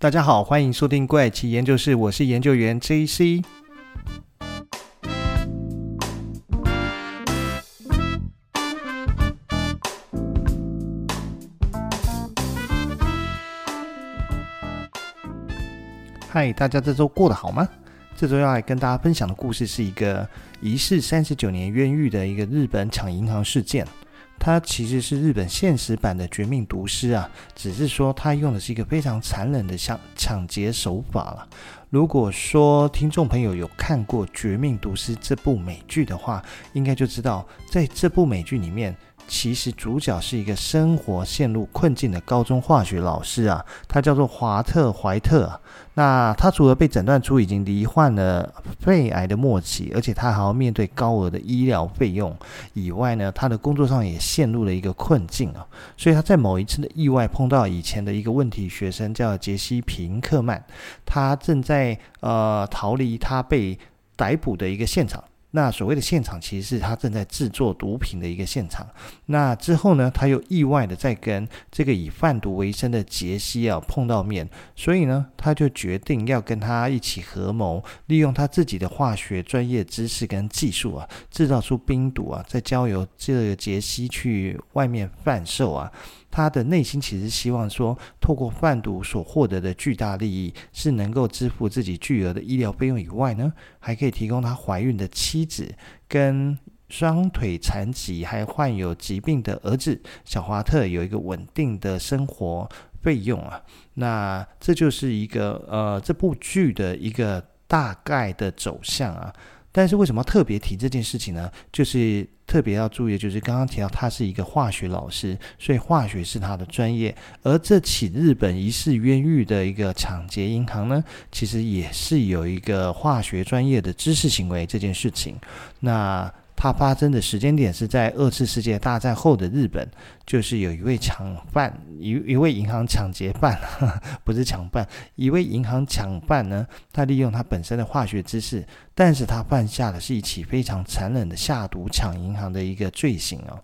大家好，欢迎收听怪奇研究室，我是研究员 JC。嗨，大家这周过得好吗？这周要来跟大家分享的故事是一个疑似三十九年冤狱的一个日本抢银行事件。它其实是日本现实版的《绝命毒师》啊，只是说它用的是一个非常残忍的抢抢劫手法了。如果说听众朋友有看过《绝命毒师》这部美剧的话，应该就知道在这部美剧里面。其实主角是一个生活陷入困境的高中化学老师啊，他叫做华特·怀特。那他除了被诊断出已经罹患了肺癌的末期，而且他还要面对高额的医疗费用以外呢，他的工作上也陷入了一个困境啊。所以他在某一次的意外碰到以前的一个问题学生，叫杰西·平克曼，他正在呃逃离他被逮捕的一个现场。那所谓的现场，其实是他正在制作毒品的一个现场。那之后呢，他又意外的在跟这个以贩毒为生的杰西啊碰到面，所以呢，他就决定要跟他一起合谋，利用他自己的化学专业知识跟技术啊，制造出冰毒啊，再交由这个杰西去外面贩售啊。他的内心其实希望说，透过贩毒所获得的巨大利益，是能够支付自己巨额的医疗费用以外呢，还可以提供他怀孕的妻子跟双腿残疾还患有疾病的儿子小华特有一个稳定的生活费用啊。那这就是一个呃这部剧的一个大概的走向啊。但是为什么要特别提这件事情呢？就是特别要注意，就是刚刚提到他是一个化学老师，所以化学是他的专业。而这起日本疑似冤狱的一个抢劫银行呢，其实也是有一个化学专业的知识行为这件事情。那。它发生的时间点是在二次世界大战后的日本，就是有一位抢犯，一一位银行抢劫犯，不是抢犯，一位银行抢犯呢，他利用他本身的化学知识，但是他犯下的是一起非常残忍的下毒抢银行的一个罪行哦。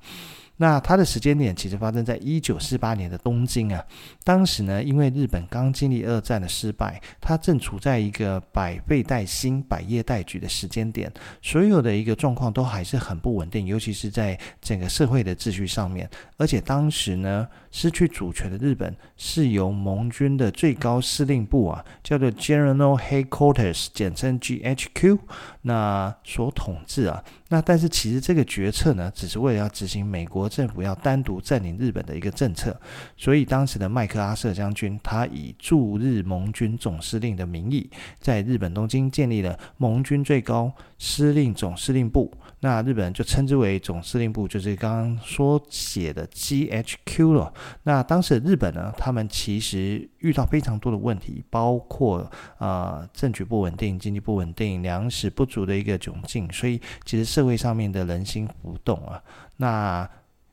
那它的时间点其实发生在一九四八年的东京啊，当时呢，因为日本刚经历二战的失败，它正处在一个百废待兴、百业待举的时间点，所有的一个状况都还是很不稳定，尤其是在整个社会的秩序上面。而且当时呢，失去主权的日本是由盟军的最高司令部啊，叫做 General Headquarters，简称 GHQ，那所统治啊。那但是其实这个决策呢，只是为了要执行美国政府要单独占领日本的一个政策，所以当时的麦克阿瑟将军，他以驻日盟军总司令的名义，在日本东京建立了盟军最高司令总司令部。那日本人就称之为总司令部，就是刚刚说写的 GHQ 了。那当时的日本呢，他们其实遇到非常多的问题，包括啊、呃、政局不稳定、经济不稳定、粮食不足的一个窘境，所以其实社会上面的人心浮动啊。那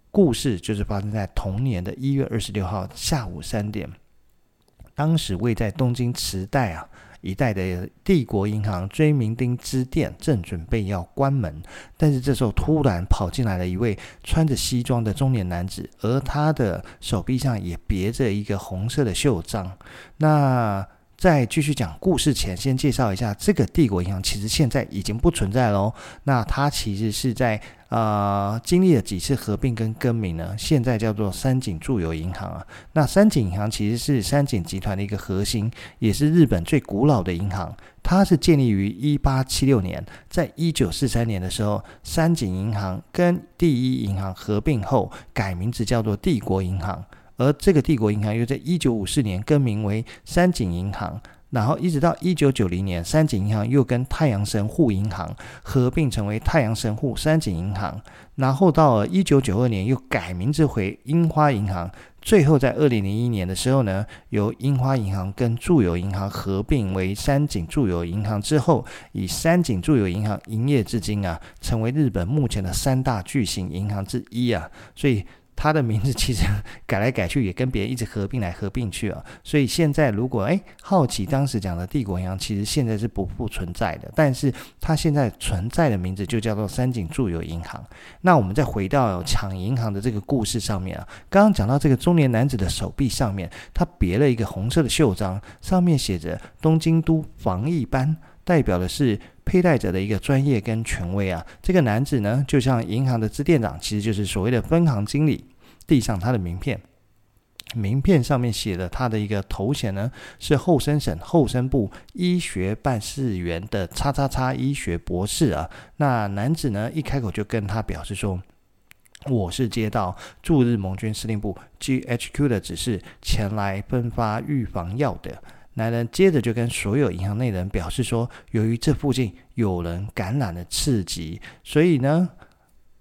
故事就是发生在同年的一月二十六号下午三点，当时位在东京池袋啊。一代的帝国银行追名丁支店正准备要关门，但是这时候突然跑进来了一位穿着西装的中年男子，而他的手臂上也别着一个红色的袖章。那在继续讲故事前，先介绍一下这个帝国银行，其实现在已经不存在喽。那它其实是在呃经历了几次合并跟更名呢，现在叫做三井住友银行啊。那三井银行其实是三井集团的一个核心，也是日本最古老的银行。它是建立于一八七六年，在一九四三年的时候，三井银行跟第一银行合并后，改名字叫做帝国银行。而这个帝国银行又在一九五四年更名为三井银行，然后一直到一九九零年，三井银行又跟太阳神户银行合并成为太阳神户三井银行，然后到了一九九二年又改名字回樱花银行，最后在二零零一年的时候呢，由樱花银行跟住友银行合并为三井住友银行之后，以三井住友银行营业至今啊，成为日本目前的三大巨型银行之一啊，所以。他的名字其实改来改去，也跟别人一直合并来合并去啊。所以现在如果诶好奇当时讲的帝国银行，其实现在是不复存在的，但是它现在存在的名字就叫做三井住友银行。那我们再回到抢银行的这个故事上面啊，刚刚讲到这个中年男子的手臂上面，他别了一个红色的袖章，上面写着东京都防疫班，代表的是。佩戴者的一个专业跟权威啊，这个男子呢，就像银行的支店长，其实就是所谓的分行经理。递上他的名片，名片上面写的他的一个头衔呢，是后生省后生部医学办事员的叉叉叉医学博士啊。那男子呢，一开口就跟他表示说：“我是接到驻日盟军司令部 GHQ 的指示，前来分发预防药的。”男人接着就跟所有银行内人表示说，由于这附近有人感染了刺激，所以呢，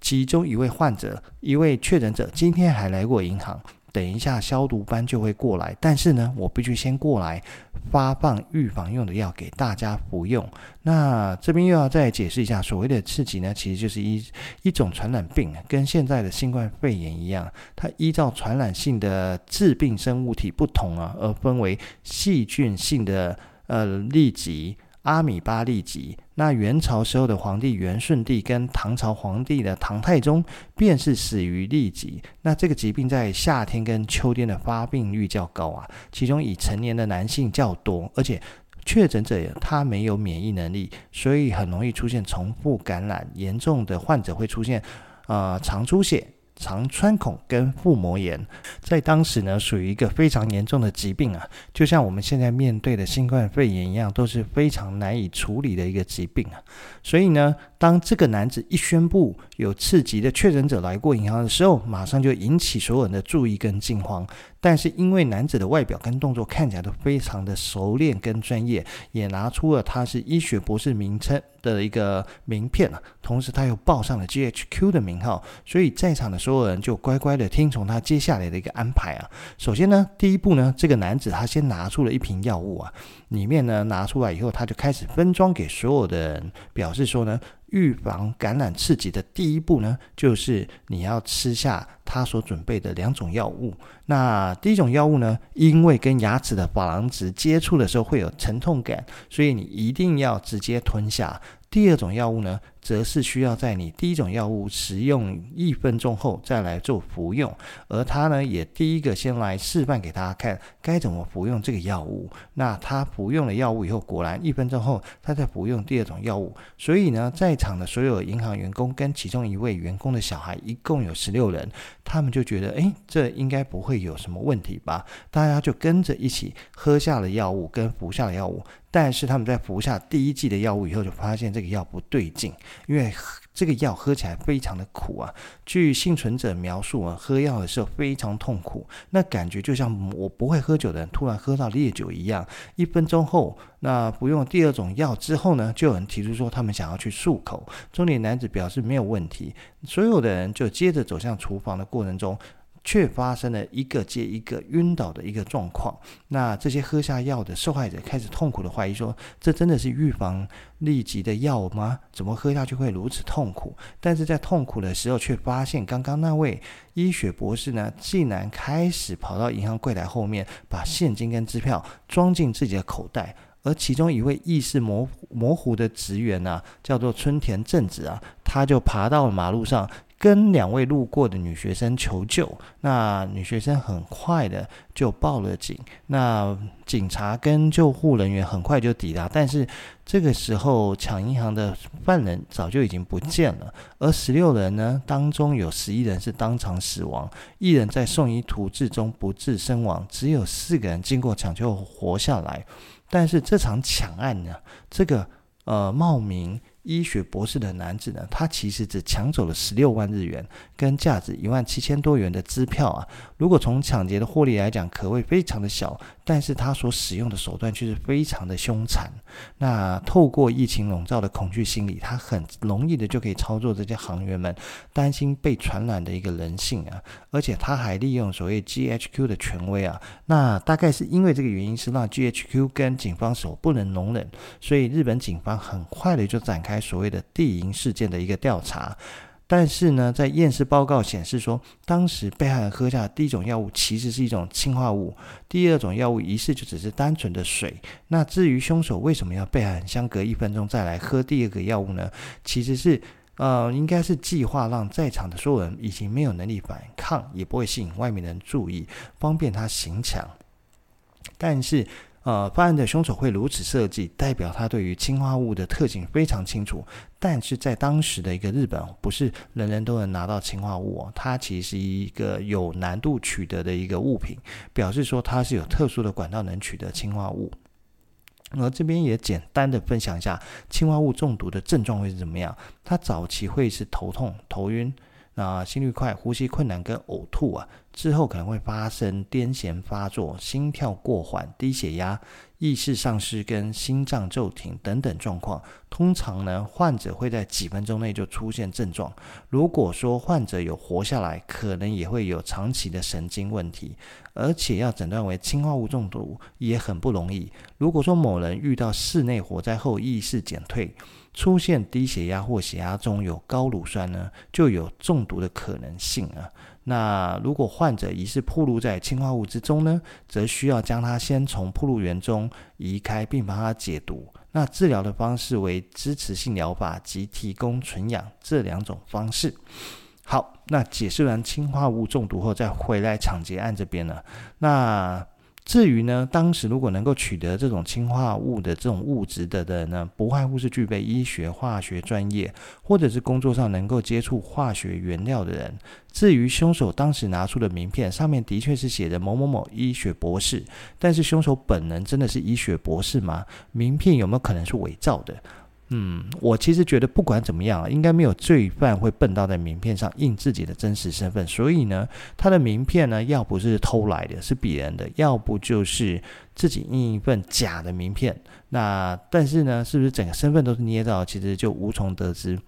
其中一位患者、一位确诊者今天还来过银行。等一下，消毒班就会过来，但是呢，我必须先过来发放预防用的药给大家服用。那这边又要再解释一下，所谓的刺激呢，其实就是一一种传染病，跟现在的新冠肺炎一样，它依照传染性的致病生物体不同啊，而分为细菌性的呃痢疾。阿米巴痢疾，那元朝时候的皇帝元顺帝跟唐朝皇帝的唐太宗便是死于痢疾。那这个疾病在夏天跟秋天的发病率较高啊，其中以成年的男性较多，而且确诊者他没有免疫能力，所以很容易出现重复感染，严重的患者会出现呃肠出血。肠穿孔跟腹膜炎，在当时呢，属于一个非常严重的疾病啊，就像我们现在面对的新冠肺炎一样，都是非常难以处理的一个疾病啊。所以呢，当这个男子一宣布有次级的确诊者来过银行的时候，马上就引起所有人的注意跟惊慌。但是因为男子的外表跟动作看起来都非常的熟练跟专业，也拿出了他是医学博士名称的一个名片啊，同时他又报上了 GHQ 的名号，所以在场的所有人就乖乖的听从他接下来的一个安排啊。首先呢，第一步呢，这个男子他先拿出了一瓶药物啊，里面呢拿出来以后，他就开始分装给所有的人，表示说呢。预防感染刺激的第一步呢，就是你要吃下他所准备的两种药物。那第一种药物呢，因为跟牙齿的珐琅质接触的时候会有疼痛感，所以你一定要直接吞下。第二种药物呢，则是需要在你第一种药物使用一分钟后再来做服用，而他呢，也第一个先来示范给大家看该怎么服用这个药物。那他服用了药物以后，果然一分钟后他再服用第二种药物。所以呢，在场的所有银行员工跟其中一位员工的小孩，一共有十六人，他们就觉得，哎，这应该不会有什么问题吧？大家就跟着一起喝下了药物跟服下了药物。但是他们在服下第一剂的药物以后，就发现这个药不对劲，因为这个药喝起来非常的苦啊。据幸存者描述啊，喝药的时候非常痛苦，那感觉就像我不会喝酒的人突然喝到烈酒一样。一分钟后，那服用第二种药之后呢，就有人提出说他们想要去漱口。中年男子表示没有问题，所有的人就接着走向厨房的过程中。却发生了一个接一个晕倒的一个状况。那这些喝下药的受害者开始痛苦地怀疑说：“这真的是预防痢疾的药吗？怎么喝下去会如此痛苦？”但是在痛苦的时候，却发现刚刚那位医学博士呢，竟然开始跑到银行柜台后面，把现金跟支票装进自己的口袋。而其中一位意识模模糊的职员呢、叫做春田正子啊，他就爬到了马路上。跟两位路过的女学生求救，那女学生很快的就报了警。那警察跟救护人员很快就抵达，但是这个时候抢银行的犯人早就已经不见了。而十六人呢，当中有十一人是当场死亡，一人在送医途中中不治身亡，只有四个人经过抢救活下来。但是这场抢案呢，这个呃冒名。医学博士的男子呢，他其实只抢走了十六万日元，跟价值一万七千多元的支票啊。如果从抢劫的获利来讲，可谓非常的小，但是他所使用的手段却是非常的凶残。那透过疫情笼罩的恐惧心理，他很容易的就可以操作这些行员们担心被传染的一个人性啊。而且他还利用所谓 GHQ 的权威啊，那大概是因为这个原因，是让 GHQ 跟警方所不能容忍，所以日本警方很快的就展开。所谓的地营事件的一个调查，但是呢，在验尸报告显示说，当时被害人喝下的第一种药物其实是一种氰化物，第二种药物疑似就只是单纯的水。那至于凶手为什么要被害人相隔一分钟再来喝第二个药物呢？其实是呃，应该是计划让在场的所有人已经没有能力反抗，也不会吸引外面的人注意，方便他行抢。但是。呃，犯案的凶手会如此设计，代表他对于氰化物的特性非常清楚。但是在当时的一个日本，不是人人都能拿到氰化物哦，它其实是一个有难度取得的一个物品，表示说它是有特殊的管道能取得氰化物。而这边也简单的分享一下氰化物中毒的症状会是怎么样。它早期会是头痛、头晕。那心率快、呼吸困难跟呕吐啊，之后可能会发生癫痫发作、心跳过缓、低血压、意识丧失跟心脏骤停等等状况。通常呢，患者会在几分钟内就出现症状。如果说患者有活下来，可能也会有长期的神经问题，而且要诊断为氰化物中毒也很不容易。如果说某人遇到室内火灾后意识减退，出现低血压或血压中有高乳酸呢，就有中毒的可能性啊。那如果患者疑似暴露在氰化物之中呢，则需要将他先从暴露源中移开，并帮他解毒。那治疗的方式为支持性疗法及提供纯氧这两种方式。好，那解释完氰化物中毒后，再回来抢劫案这边呢，那。至于呢，当时如果能够取得这种氰化物的这种物质的人呢，不外乎是具备医学、化学专业，或者是工作上能够接触化学原料的人。至于凶手当时拿出的名片，上面的确是写着某某某医学博士，但是凶手本人真的是医学博士吗？名片有没有可能是伪造的？嗯，我其实觉得不管怎么样，应该没有罪犯会笨到在名片上印自己的真实身份。所以呢，他的名片呢，要不是偷来的，是别人的；要不就是自己印一份假的名片。那但是呢，是不是整个身份都是捏造？其实就无从得知。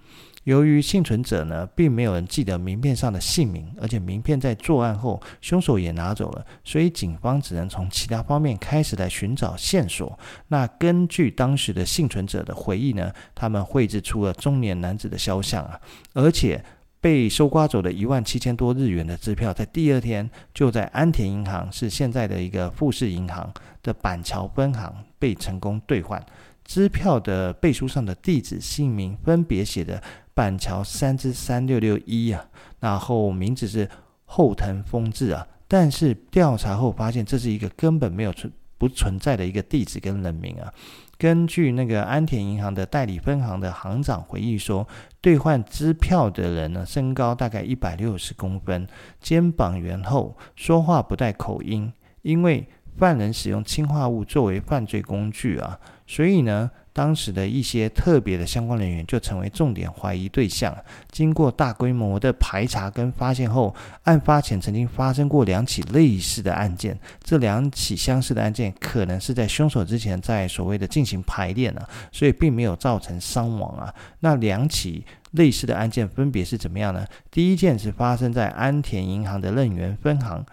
由于幸存者呢，并没有人记得名片上的姓名，而且名片在作案后，凶手也拿走了，所以警方只能从其他方面开始来寻找线索。那根据当时的幸存者的回忆呢，他们绘制出了中年男子的肖像啊，而且被收刮走的一万七千多日元的支票，在第二天就在安田银行，是现在的一个富士银行的板桥分行被成功兑换。支票的背书上的地址、姓名分别写着。板桥三之三六六一啊，然后名字是后藤丰治啊，但是调查后发现这是一个根本没有存不存在的一个地址跟人名啊。根据那个安田银行的代理分行的行长回忆说，兑换支票的人呢，身高大概一百六十公分，肩膀圆厚，说话不带口音。因为犯人使用氰化物作为犯罪工具啊，所以呢。当时的一些特别的相关人员就成为重点怀疑对象。经过大规模的排查跟发现后，案发前曾经发生过两起类似的案件。这两起相似的案件可能是在凶手之前在所谓的进行排练啊，所以并没有造成伤亡啊。那两起类似的案件分别是怎么样呢？第一件是发生在安田银行的任元分行，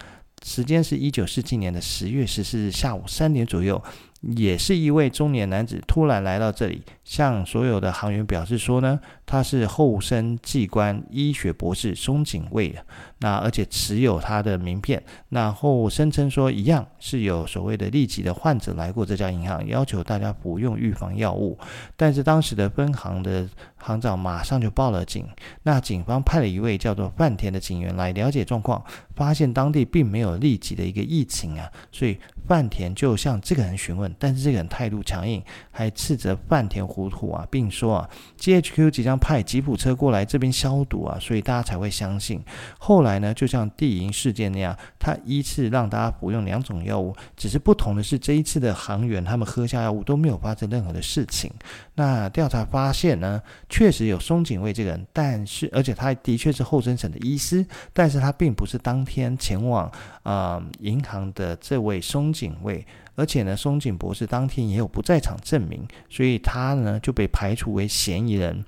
时间是一九四七年的十月十四日下午三点左右。也是一位中年男子突然来到这里，向所有的行员表示说呢，他是后生技官医学博士松井卫，那而且持有他的名片，然后声称说一样是有所谓的痢疾的患者来过这家银行，要求大家服用预防药物，但是当时的分行的行长马上就报了警，那警方派了一位叫做饭田的警员来了解状况，发现当地并没有立即的一个疫情啊，所以饭田就向这个人询问。但是这个人态度强硬，还斥责饭田糊涂啊，并说啊，GHQ 即将派吉普车过来这边消毒啊，所以大家才会相信。后来呢，就像地营事件那样，他依次让大家服用两种药物，只是不同的是，这一次的航员他们喝下药物都没有发生任何的事情。那调查发现呢，确实有松井卫这个人，但是而且他的确是后生省的医师，但是他并不是当天前往啊、银行的这位松井卫。而且呢，松井博士当天也有不在场证明，所以他呢就被排除为嫌疑人。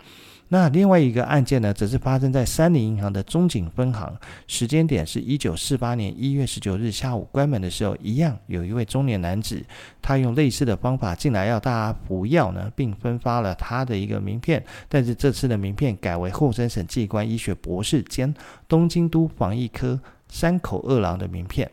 那另外一个案件呢，则是发生在三菱银行的中井分行，时间点是一九四八年一月十九日下午关门的时候，一样有一位中年男子，他用类似的方法进来要大家服药呢，并分发了他的一个名片，但是这次的名片改为后生省技官医学博士兼东京都防疫科山口二郎的名片。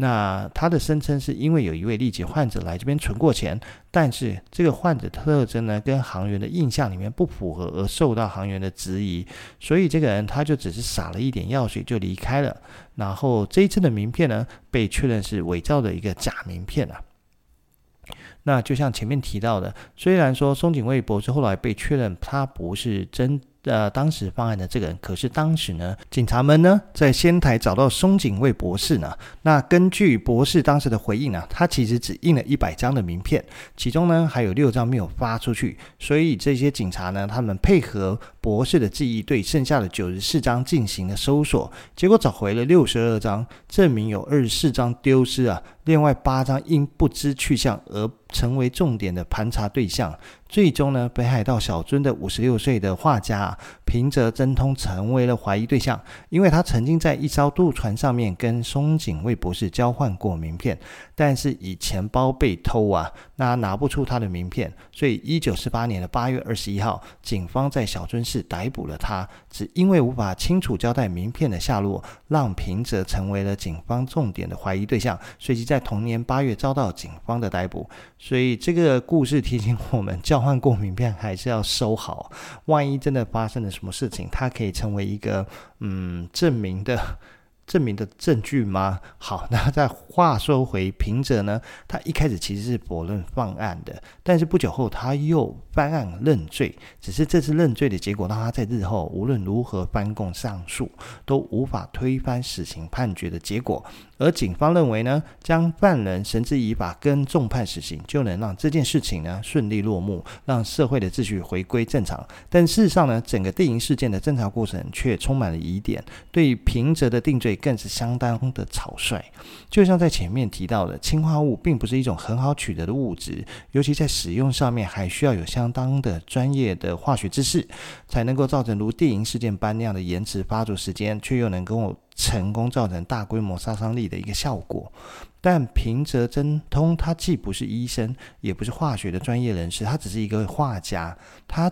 那他的声称是因为有一位痢疾患者来这边存过钱，但是这个患者特征呢，跟行员的印象里面不符合，而受到行员的质疑，所以这个人他就只是撒了一点药水就离开了。然后这一次的名片呢，被确认是伪造的一个假名片啊。那就像前面提到的，虽然说松井卫博士后来被确认他不是真。呃，当时犯案的这个人，可是当时呢，警察们呢在仙台找到松井卫博士呢。那根据博士当时的回应呢，他其实只印了一百张的名片，其中呢还有六张没有发出去。所以这些警察呢，他们配合博士的记忆，对剩下的九十四张进行了搜索，结果找回了六十二张，证明有二十四张丢失啊。另外八张因不知去向而成为重点的盘查对象。最终呢，北海道小樽的五十六岁的画家，平泽真通成为了怀疑对象，因为他曾经在一艘渡船上面跟松井卫博士交换过名片，但是以钱包被偷啊，那拿不出他的名片，所以一九四八年的八月二十一号，警方在小樽市逮捕了他，只因为无法清楚交代名片的下落，让平泽成为了警方重点的怀疑对象，随即在同年八月遭到警方的逮捕。所以这个故事提醒我们，交换过名片还是要收好，万一真的发生了什么事情，它可以成为一个嗯证明的。证明的证据吗？好，那再话说回平泽呢，他一开始其实是否认犯案的，但是不久后他又翻案认罪，只是这次认罪的结果让他在日后无论如何翻供上诉，都无法推翻死刑判决的结果。而警方认为呢，将犯人绳之以法跟重判死刑，就能让这件事情呢顺利落幕，让社会的秩序回归正常。但事实上呢，整个电影事件的侦查过程却充满了疑点，对平泽的定罪。更是相当的草率，就像在前面提到的，氰化物并不是一种很好取得的物质，尤其在使用上面还需要有相当的专业的化学知识，才能够造成如电银事件般那样的延迟发作时间，却又能够成功造成大规模杀伤力的一个效果。但平泽真通他既不是医生，也不是化学的专业人士，他只是一个画家，他。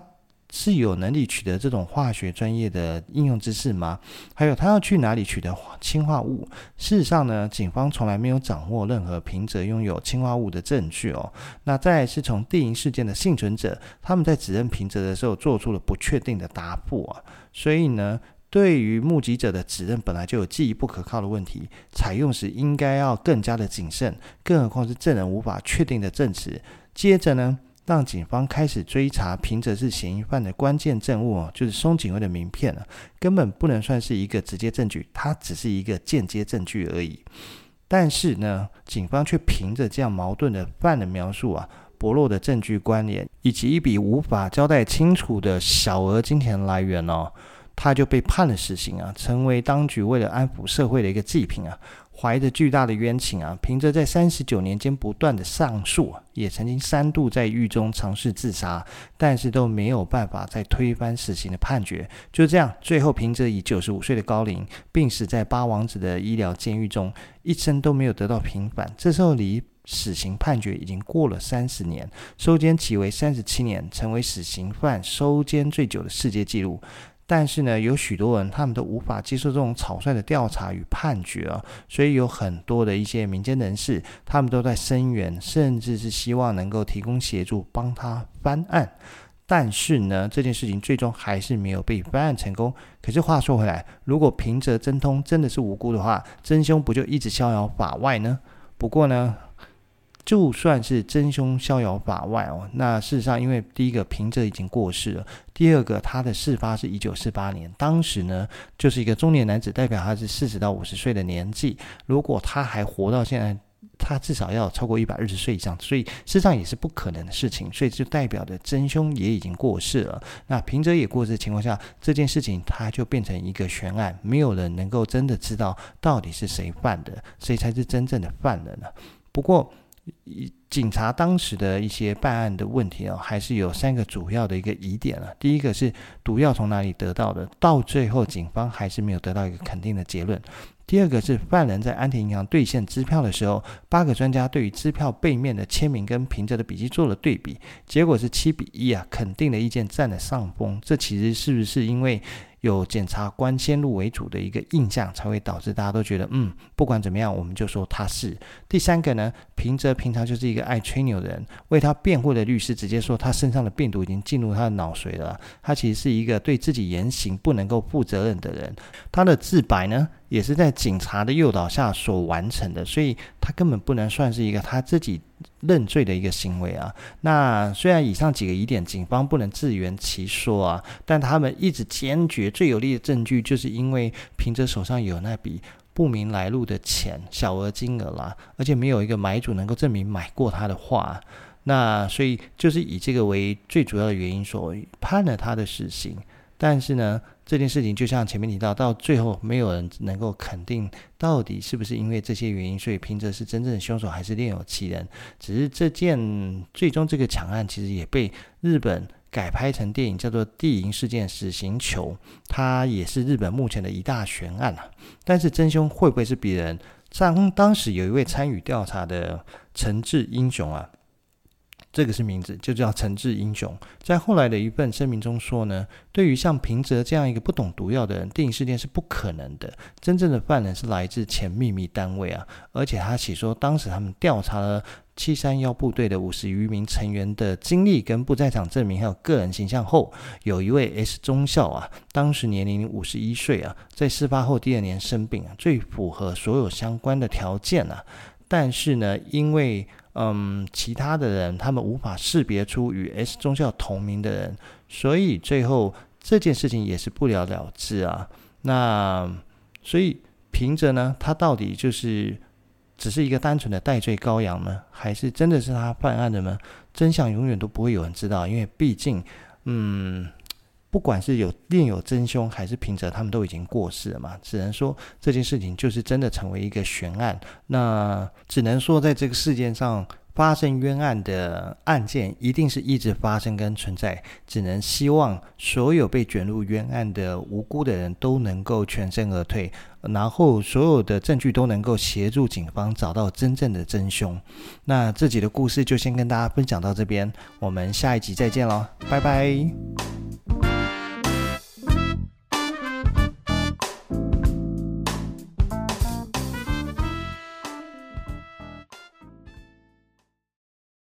是有能力取得这种化学专业的应用知识吗？还有他要去哪里取得氰化物？事实上呢，警方从来没有掌握任何平泽拥有氰化物的证据哦。那再是从电影事件的幸存者，他们在指认平泽的时候做出了不确定的答复啊。所以呢，对于目击者的指认本来就有记忆不可靠的问题，采用时应该要更加的谨慎，更何况是证人无法确定的证词。接着呢，让警方开始追查平泽是嫌疑犯的关键证物哦，就是松井卫的名片了，根本不能算是一个直接证据，它只是一个间接证据而已。但是呢，警方却凭着这样矛盾的犯人描述啊，薄弱的证据关联，以及一笔无法交代清楚的小额金钱来源哦，他就被判了死刑啊，成为当局为了安抚社会的一个祭品啊。怀着巨大的冤情啊，凭着在三十九年间不断的上诉，也曾经三度在狱中尝试自杀，但是都没有办法再推翻死刑的判决。就这样，最后凭着以九十五岁的高龄病死在八王子的医疗监狱中，一生都没有得到平反。这时候离死刑判决已经过了三十年，收监期为三十七年，成为死刑犯收监最久的世界纪录。但是呢，有许多人他们都无法接受这种草率的调查与判决啊，所以有很多的一些民间人士，他们都在声援，甚至是希望能够提供协助，帮他翻案。但是呢，这件事情最终还是没有被翻案成功。可是话说回来，如果平泽真通真的是无辜的话，真凶不就一直逍遥法外呢？不过呢，就算是真凶逍遥法外哦，那事实上，因为第一个平泽已经过世了，第二个他的事发是一九四八年，当时呢就是一个中年男子，代表他是四十到五十岁的年纪。如果他还活到现在，他至少要超过一百二十岁以上，所以事实上也是不可能的事情。所以就代表着真凶也已经过世了。那平泽也过世的情况下，这件事情他就变成一个悬案，没有人能够真的知道到底是谁犯的，谁才是真正的犯人呢？不过。一警察当时的一些办案的问题哦，还是有三个主要的一个疑点啊。第一个是毒药从哪里得到的，到最后警方还是没有得到一个肯定的结论。第二个是犯人在安田银行兑现支票的时候，八个专家对于支票背面的签名跟平泽的笔迹做了对比，结果是七比一啊，肯定的意见占了上风。这其实是不是因为？有检察官先入为主的一个印象，才会导致大家都觉得，嗯，不管怎么样，我们就说他是。第三个呢，平泽平常就是一个爱吹牛的人，为他辩护的律师直接说他身上的病毒已经进入他的脑髓了。他其实是一个对自己言行不能够负责任的人。他的自白呢，也是在警察的诱导下所完成的，所以他根本不能算是一个他自己认罪的一个行为啊。那虽然以上几个疑点，警方不能自圆其说啊，但他们一直坚决最有力的证据，就是因为平泽手上有那笔不明来路的钱，小额金额啦，而且没有一个买主能够证明买过他的话，那所以就是以这个为最主要的原因，所判了他的死刑。但是呢，这件事情就像前面提到，到最后没有人能够肯定到底是不是因为这些原因，所以平泽是真正的凶手还是另有其人。只是这件最终这个抢案其实也被日本改拍成电影，叫做《地银事件死刑囚》，它也是日本目前的一大悬案啊。但是真凶会不会是别人？当当时有一位参与调查的陈志英雄啊。这个是名字，就叫陈志英雄。在后来的一份声明中说呢，对于像平泽这样一个不懂毒药的人，电影事件是不可能的。真正的犯人是来自前秘密单位啊，而且他写说，当时他们调查了七三幺部队的五十余名成员的经历跟不在场证明，还有个人形象后，有一位 S 中校啊，当时年龄五十一岁啊，在事发后第二年生病啊，最符合所有相关的条件啊，但是呢，因为嗯，其他的人他们无法识别出与 S 宗教同名的人，所以最后这件事情也是不了了之啊。那所以平泽呢，他到底就是只是一个单纯的代罪羔羊呢，还是真的是他犯案的呢？真相永远都不会有人知道，因为毕竟，嗯。不管是有另有真凶还是平泽，他们都已经过世了嘛，只能说这件事情就是真的成为一个悬案。那只能说，在这个世界上发生冤案的案件，一定是一直发生跟存在。只能希望所有被卷入冤案的无辜的人都能够全身而退，然后所有的证据都能够协助警方找到真正的真凶。那这集的故事就先跟大家分享到这边，我们下一集再见喽，拜拜。